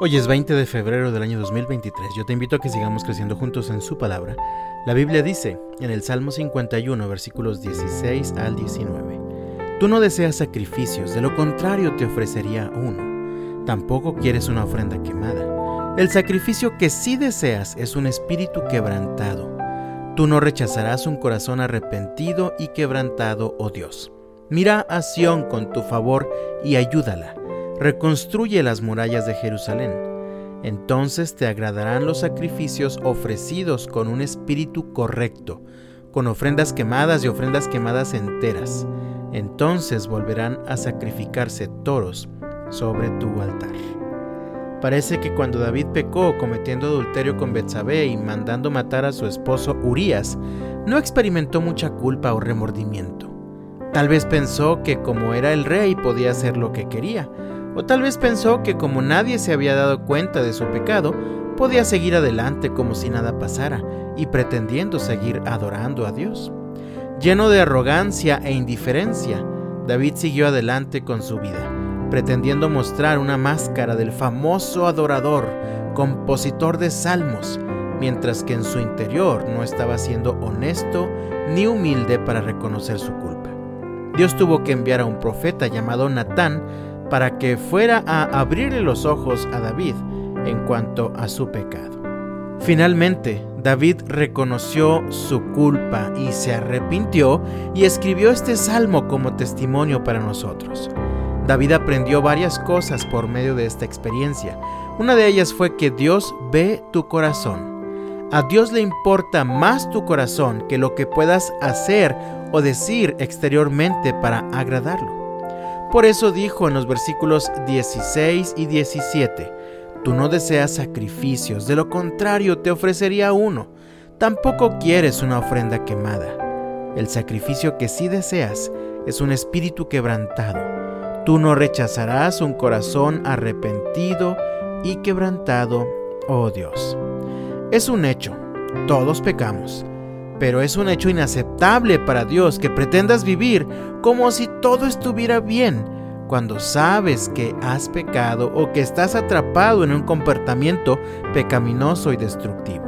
Hoy es 20 de febrero del año 2023. Yo te invito a que sigamos creciendo juntos en su palabra. La Biblia dice en el Salmo 51, versículos 16 al 19, Tú no deseas sacrificios, de lo contrario te ofrecería uno. Tampoco quieres una ofrenda quemada. El sacrificio que sí deseas es un espíritu quebrantado. Tú no rechazarás un corazón arrepentido y quebrantado, oh Dios. Mira a Sión con tu favor y ayúdala reconstruye las murallas de Jerusalén. Entonces te agradarán los sacrificios ofrecidos con un espíritu correcto, con ofrendas quemadas y ofrendas quemadas enteras. Entonces volverán a sacrificarse toros sobre tu altar. Parece que cuando David pecó cometiendo adulterio con Betsabé y mandando matar a su esposo Urías, no experimentó mucha culpa o remordimiento. Tal vez pensó que como era el rey podía hacer lo que quería, o tal vez pensó que como nadie se había dado cuenta de su pecado, podía seguir adelante como si nada pasara y pretendiendo seguir adorando a Dios. Lleno de arrogancia e indiferencia, David siguió adelante con su vida, pretendiendo mostrar una máscara del famoso adorador, compositor de salmos, mientras que en su interior no estaba siendo honesto ni humilde para reconocer su culpa. Dios tuvo que enviar a un profeta llamado Natán para que fuera a abrirle los ojos a David en cuanto a su pecado. Finalmente, David reconoció su culpa y se arrepintió y escribió este salmo como testimonio para nosotros. David aprendió varias cosas por medio de esta experiencia. Una de ellas fue que Dios ve tu corazón. A Dios le importa más tu corazón que lo que puedas hacer o decir exteriormente para agradarlo. Por eso dijo en los versículos 16 y 17, Tú no deseas sacrificios, de lo contrario te ofrecería uno. Tampoco quieres una ofrenda quemada. El sacrificio que sí deseas es un espíritu quebrantado. Tú no rechazarás un corazón arrepentido y quebrantado, oh Dios. Es un hecho, todos pecamos pero es un hecho inaceptable para Dios que pretendas vivir como si todo estuviera bien cuando sabes que has pecado o que estás atrapado en un comportamiento pecaminoso y destructivo.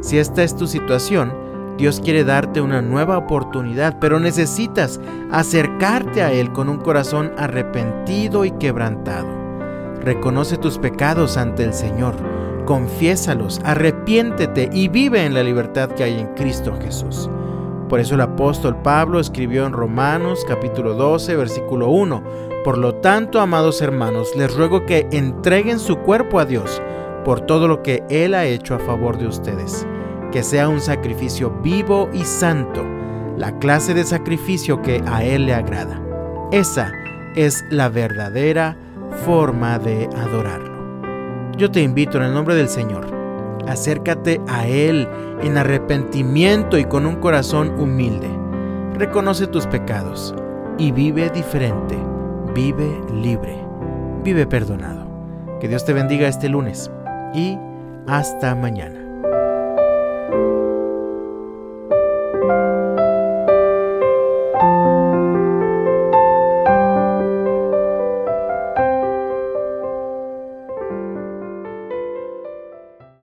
Si esta es tu situación, Dios quiere darte una nueva oportunidad, pero necesitas acercarte a Él con un corazón arrepentido y quebrantado. Reconoce tus pecados ante el Señor confiésalos, arrepiéntete y vive en la libertad que hay en Cristo Jesús. Por eso el apóstol Pablo escribió en Romanos capítulo 12 versículo 1, Por lo tanto, amados hermanos, les ruego que entreguen su cuerpo a Dios por todo lo que Él ha hecho a favor de ustedes, que sea un sacrificio vivo y santo, la clase de sacrificio que a Él le agrada. Esa es la verdadera forma de adorarlo. Yo te invito en el nombre del Señor, acércate a Él en arrepentimiento y con un corazón humilde. Reconoce tus pecados y vive diferente, vive libre, vive perdonado. Que Dios te bendiga este lunes y hasta mañana.